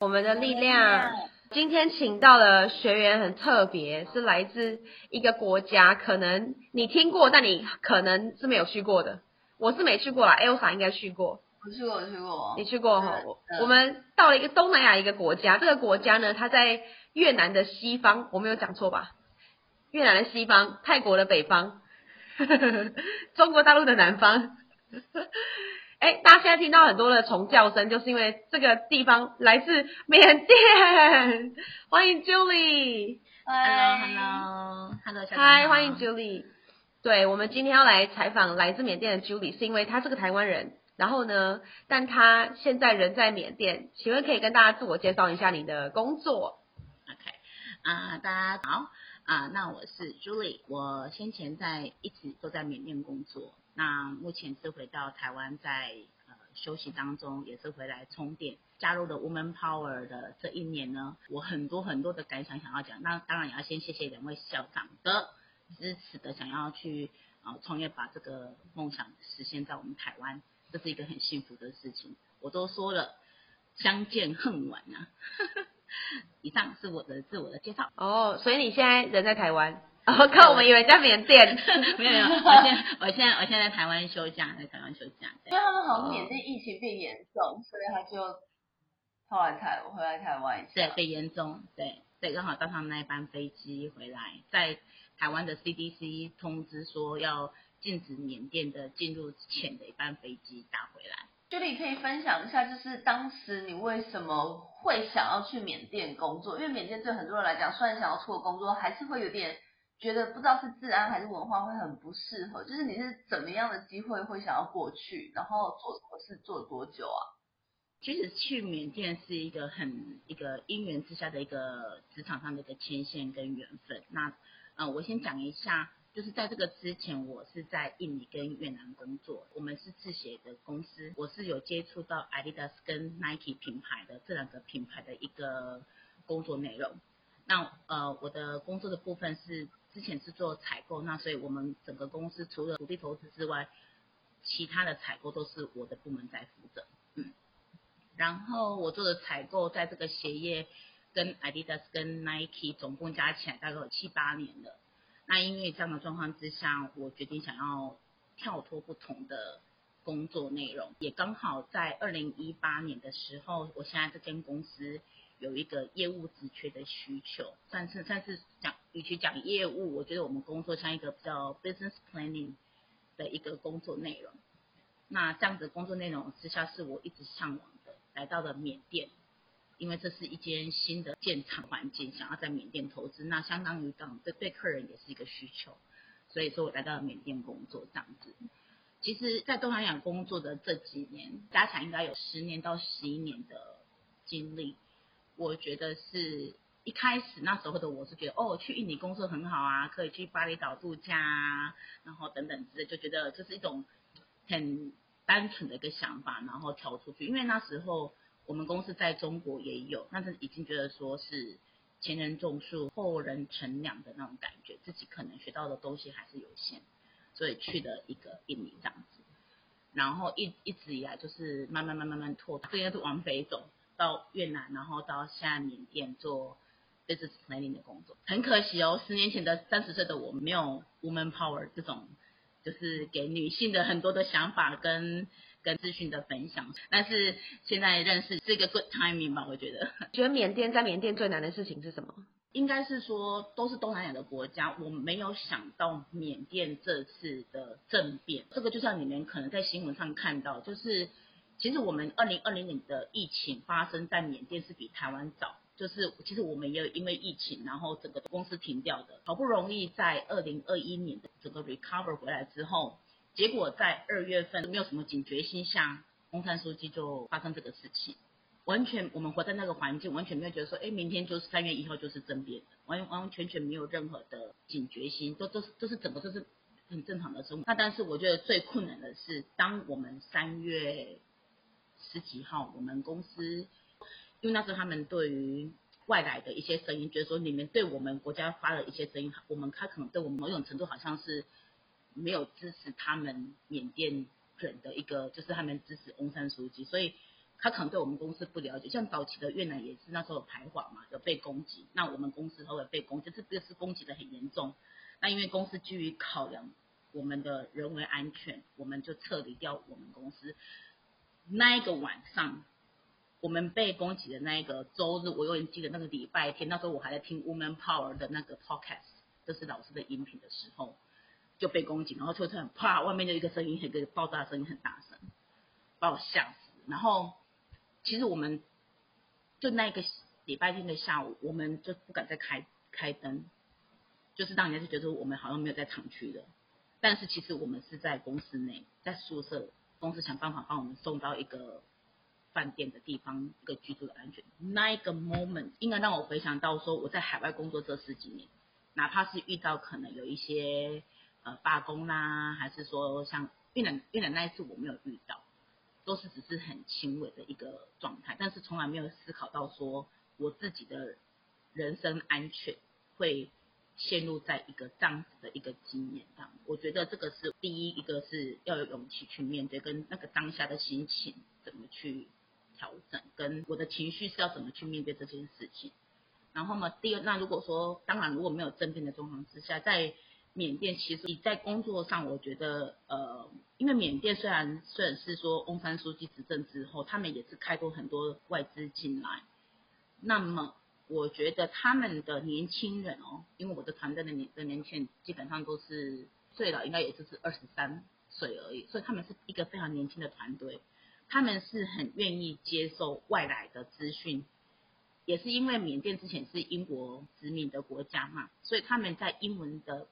我们的力量。今天请到的学员很特别，是来自一个国家，可能你听过，但你可能是没有去过的。我是没去过啦，Elsa 应该去过。我去过，我去过。你去过哈？嗯我们到了一个东南亚一个国家，这个国家呢，它在越南的西方，我没有讲错吧？越南的西方，泰国的北方，中国大陆的南方。哎，大家现在听到很多的虫叫声，就是因为这个地方来自缅甸。欢迎 Julie，Hello，Hello，Hello，嗨，欢迎 Julie。对，我们今天要来采访来自缅甸的 Julie，是因为她是个台湾人，然后呢，但她现在人在缅甸。请问可以跟大家自我介绍一下你的工作？OK，啊、大家好，啊、那我是 Julie，我先前在一直都在缅甸工作，那目前是回到台湾在呃休息当中，也是回来充电。加入了 Woman Power 的这一年呢，我很多很多的感想想要讲，那当然也要先谢谢两位校长的支持的，想要去啊、创业，把这个梦想实现在我们台湾，这是一个很幸福的事情。我都说了，相见恨晚啊。以上是我的自我的介绍。哦，所以你现在人在台湾？哦，靠，我们以为在缅甸。没有没有，我现在我现在我现在在台湾休假，在台湾休假。因为他们好像缅甸疫情变严重，所以他就后来台回来台湾一下。对，被严重，对对，刚好搭上那一班飞机回来，在台湾的 CDC 通知说要禁止缅甸的进入前的一班飞机打回来。就你可以分享一下，就是当时你为什么会想要去缅甸工作？因为缅甸对很多人来讲，虽然想要出国工作，还是会有点觉得不知道是治安还是文化会很不适合。就是你是怎么样的机会会想要过去，然后做什么事做多久啊？其实去缅甸是一个很一个因缘之下的一个职场上的一个牵线跟缘分。那呃，我先讲一下，就是在这个之前，我是在印尼跟越南工作，我们是制鞋的公司，我是有接触到 Adidas 跟 Nike 品牌的这两个品牌的一个工作内容。那呃，我的工作的部分是之前是做采购，那所以我们整个公司除了土地投资之外，其他的采购都是我的部门在负责。嗯。然后我做的采购，在这个鞋业跟 Adidas 跟 Nike 总共加起来大概有七八年了。那因为这样的状况之下，我决定想要跳脱不同的工作内容，也刚好在二零一八年的时候，我现在这间公司有一个业务职缺的需求，算是算是讲，与其讲业务，我觉得我们工作像一个比较 business planning 的一个工作内容。那这样子的工作内容之下，是我一直向往的。来到了缅甸，因为这是一间新的建厂环境，想要在缅甸投资，那相当于港对对客人也是一个需求，所以说我来到了缅甸工作这样子。其实，在东南亚工作的这几年，加起来应该有十年到十一年的经历。我觉得是一开始那时候的我是觉得，哦，去印尼工作很好啊，可以去巴厘岛度假啊，然后等等之类，就觉得这是一种很单纯的一个想法，然后跳出去。因为那时候我们公司在中国也有，但是已经觉得说是前人种树，后人乘凉的那种感觉，自己可能学到的东西还是有限，所以去了一个印尼这样子。然后一一直以来就是慢慢慢慢慢拓，这应该是往北走到越南，然后到现在缅甸做 business planning 的工作。很可惜哦，十年前的三十岁的我没有 woman power 这种。就是给女性的很多的想法跟跟资讯的分享，但是现在认识是一个 good timing 吧，我觉得。觉得缅甸在缅甸最难的事情是什么？应该是说都是东南亚的国家，我没有想到缅甸这次的政变，这个就像你们可能在新闻上看到，就是其实我们二零二零年的疫情发生在缅甸是比台湾早。就是其实我们也有因为疫情，然后整个公司停掉的，好不容易在二零二一年的整个 recover 回来之后，结果在二月份没有什么警觉心下，翁山书记就发生这个事情，完全我们活在那个环境，完全没有觉得说，哎，明天就是三月一号就是政变，完完完全全没有任何的警觉心，都都是都是整个都是很正常的生活。那但是我觉得最困难的是，当我们三月十几号，我们公司。因为那时候他们对于外来的一些声音，觉得说你们对我们国家发了一些声音，我们他可能对我们某种程度好像是没有支持他们缅甸人的一个，就是他们支持翁山书记，所以他可能对我们公司不了解。像早期的越南也是那时候有排华嘛，有被攻击，那我们公司都会被攻击，这这是攻击的很严重。那因为公司基于考量我们的人为安全，我们就撤离掉我们公司。那一个晚上，我们被攻击的那一个周日，我永远记得那个礼拜天，那时候我还在听 Woman Power 的那个 podcast，就是老师的音频的时候，就被攻击，然后就突然啪，外面就一个声音，一个爆炸声音很大声，把我吓死。然后其实我们就那个礼拜天的下午，我们就不敢再开开灯，就是让人家就觉得我们好像没有在厂区的，但是其实我们是在公司内，在宿舍。公司想办法帮我们送到一个饭店的地方，一个居住的安全。那一个 moment 应该让我回想到说，我在海外工作这十几年，哪怕是遇到可能有一些呃罢工啦，还是说像越南越南那一次我没有遇到，都是只是很轻微的一个状态，但是从来没有思考到说我自己的人身安全会。陷入在一个这样子的一个经验上，我觉得这个是第一一个是要有勇气去面对，跟那个当下的心情怎么去调整，跟我的情绪是要怎么去面对这件事情。然后呢，第二，那如果说当然如果没有正面的状况之下，在缅甸其实你在工作上，我觉得呃，因为缅甸虽然虽然是说翁山书记执政之后，他们也是开拓很多外资进来，那么。我觉得他们的年轻人哦，因为我的团队的年的年轻人基本上都是最老应该也就是二十三岁而已，所以他们是一个非常年轻的团队，他们是很愿意接受外来的资讯，也是因为缅甸之前是英国殖民的国家嘛，所以他们在英文的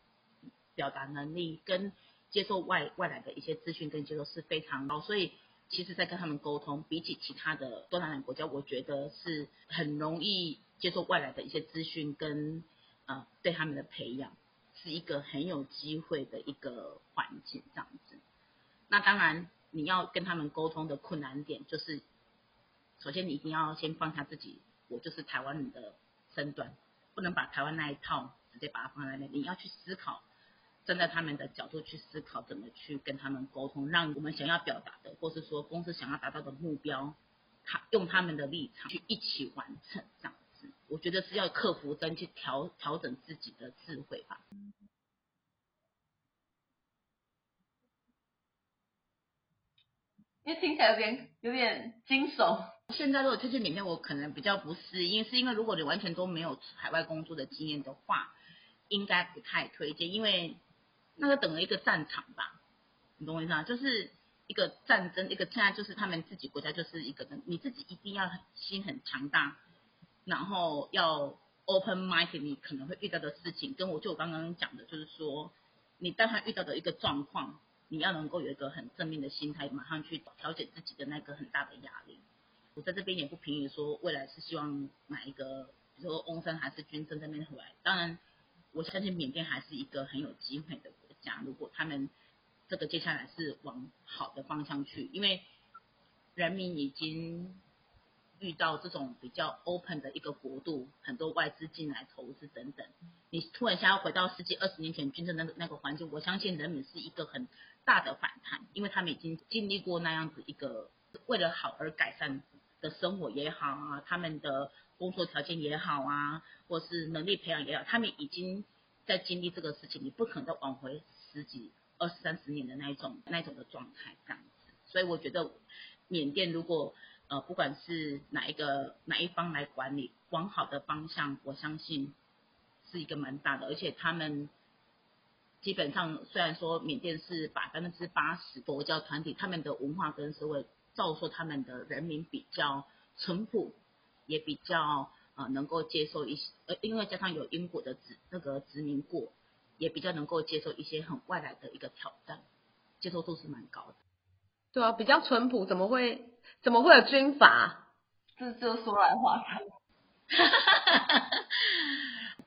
表达能力跟接受外外来的一些资讯跟接受是非常高，所以。其实，在跟他们沟通，比起其他的东南亚国家，我觉得是很容易接受外来的一些资讯跟呃对他们的培养，是一个很有机会的一个环境这样子。那当然，你要跟他们沟通的困难点就是，首先你一定要先放下自己，我就是台湾人的身段，不能把台湾那一套直接把它放在那里，你要去思考。站在他们的角度去思考，怎么去跟他们沟通，让我们想要表达的，或是说公司想要达到的目标，他用他们的立场去一起完成这样子。我觉得是要克服跟去调调整自己的智慧吧。因为听起来有点有点惊悚。现在如果推荐缅甸，我可能比较不适应，是因为如果你完全都没有海外工作的经验的话，应该不太推荐，因为。那个等了一个战场吧，你懂我意思吗？就是一个战争，一个现在就是他们自己国家就是一个，你自己一定要心很强大，然后要 open mind，你可能会遇到的事情，跟我就我刚刚讲的，就是说，你当他遇到的一个状况，你要能够有一个很正面的心态，马上去调节自己的那个很大的压力。我在这边也不评语说未来是希望哪一个，比如说翁山还是军政这边回来，当然我相信缅甸还是一个很有机会的。讲，如果他们这个接下来是往好的方向去，因为人民已经遇到这种比较 open 的一个国度，很多外资进来投资等等，你突然想要回到十几二十年前军政那个那个环境，我相信人民是一个很大的反弹，因为他们已经经历过那样子一个为了好而改善的生活也好啊，他们的工作条件也好啊，或是能力培养也好，他们已经。在经历这个事情，你不可能再往回十几、二十三十年的那一种、那一种的状态这样子。所以我觉得，缅甸如果呃不管是哪一个哪一方来管理，往好的方向，我相信是一个蛮大的。而且他们基本上虽然说缅甸是百分之八十佛教团体，他们的文化跟社会，照说他们的人民比较淳朴，也比较。啊，能够接受一些，呃，因为加上有英国的殖那个殖民过，也比较能够接受一些很外来的一个挑战，接受度是蛮高的。对啊，比较淳朴，怎么会怎么会有军阀？这就说来话长。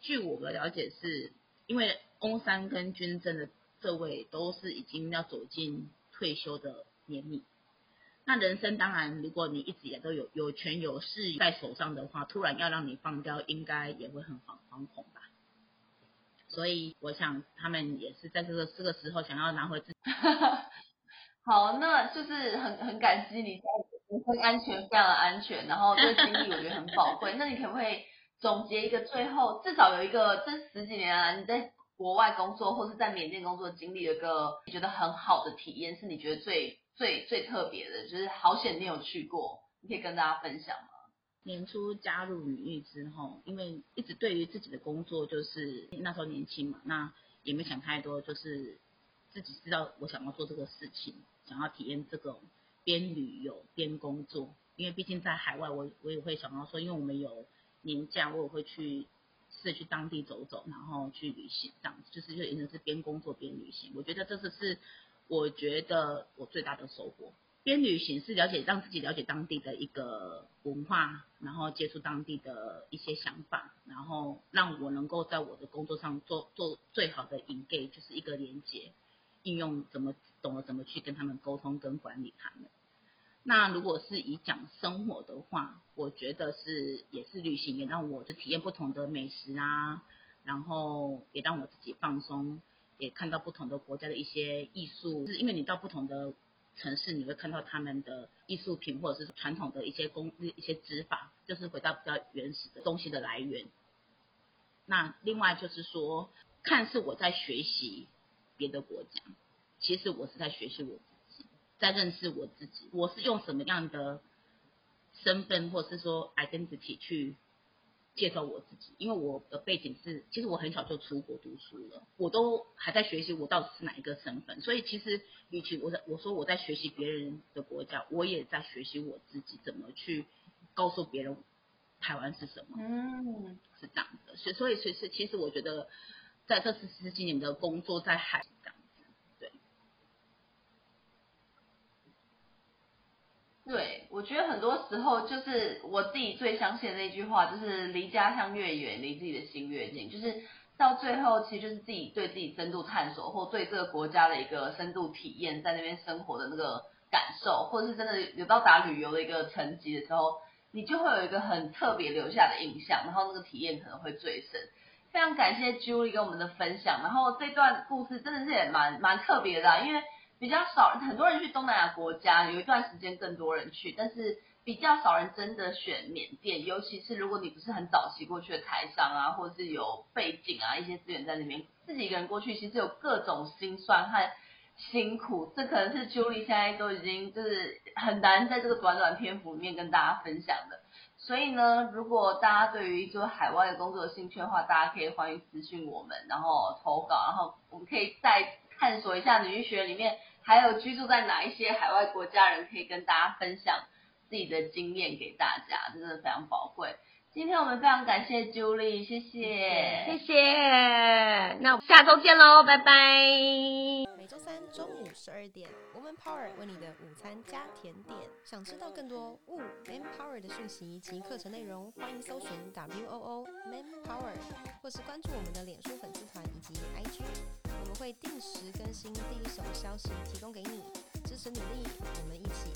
据我的了解，是因为翁山跟军政的这位都是已经要走进退休的年龄。那人生当然，如果你一直也都有有权有势在手上的话，突然要让你放掉，应该也会很惶惶恐吧。所以我想他们也是在这个这个时候想要拿回自己。好，那就是很很感激你在人身安全非常的安全，然后这个经历我觉得很宝贵。那你可不可以总结一个最后至少有一个这十几年来你在国外工作或是在缅甸工作经历有一个你觉得很好的体验，是你觉得最最最特别的，就是好险你有去过，你可以跟大家分享吗？年初加入女域之后，因为一直对于自己的工作就是那时候年轻嘛，那也没想太多，就是自己知道我想要做这个事情，想要体验这种边旅游边工作，因为毕竟在海外，我我也会想到说，因为我们有年假，我也会去是去当地走走，然后去旅行，这样就是就也是边工作边旅行，我觉得这次是我觉得我最大的收获。边旅行是了解让自己了解当地的一个文化，然后接触当地的一些想法，然后让我能够在我的工作上做做最好的 engage，就是一个连接，应用怎么懂得怎么去跟他们沟通跟管理他们。那如果是以讲生活的话，我觉得是也是旅行也让我就体验不同的美食啊，然后也让我自己放松，也看到不同的国家的一些艺术，是因为你到不同的。城市你会看到他们的艺术品，或者是传统的一些工一些织法，就是回到比较原始的东西的来源。那另外就是说，看似我在学习别的国家，其实我是在学习我自己，在认识我自己。我是用什么样的身份，或者是说 identity 去。介绍我自己，因为我的背景是，其实我很小就出国读书了，我都还在学习我到底是哪一个身份，所以其实与其我在我说我在学习别人的国家，我也在学习我自己怎么去告诉别人台湾是什么，嗯，是这样的，所以所以其实其实我觉得在这十十几年的工作在海。对，我觉得很多时候就是我自己最相信的那句话，就是离家乡越远，离自己的心越近。就是到最后，其实就是自己对自己深度探索，或对这个国家的一个深度体验，在那边生活的那个感受，或者是真的有到达旅游的一个层级的时候，你就会有一个很特别留下的印象，然后那个体验可能会最深。非常感谢 Julie 跟我们的分享，然后这段故事真的是也蛮蛮特别的，因为。比较少，很多人去东南亚国家，有一段时间更多人去，但是比较少人真的选缅甸。尤其是如果你不是很早期过去的台商啊，或者是有背景啊，一些资源在那边，自己一个人过去，其实有各种心酸和辛苦。这可能是 Julie 现在都已经就是很难在这个短短篇幅里面跟大家分享的。所以呢，如果大家对于做海外的工作有兴趣的话，大家可以欢迎私信我们，然后投稿，然后我们可以再探索一下女医学里面。还有居住在哪一些海外国家人可以跟大家分享自己的经验给大家，真的非常宝贵。今天我们非常感谢 Julie，谢谢，谢谢。那我们下周见喽，拜拜。每周三中午十二点，Woman Power 为你的午餐加甜点。想知道更多 Wo Man Power 的讯息及课程内容，欢迎搜寻 W O O Man Power，或是关注我们的脸书粉丝团以及 IG，我我会定时更新第一手消息，提供给你支持努力，我们一起。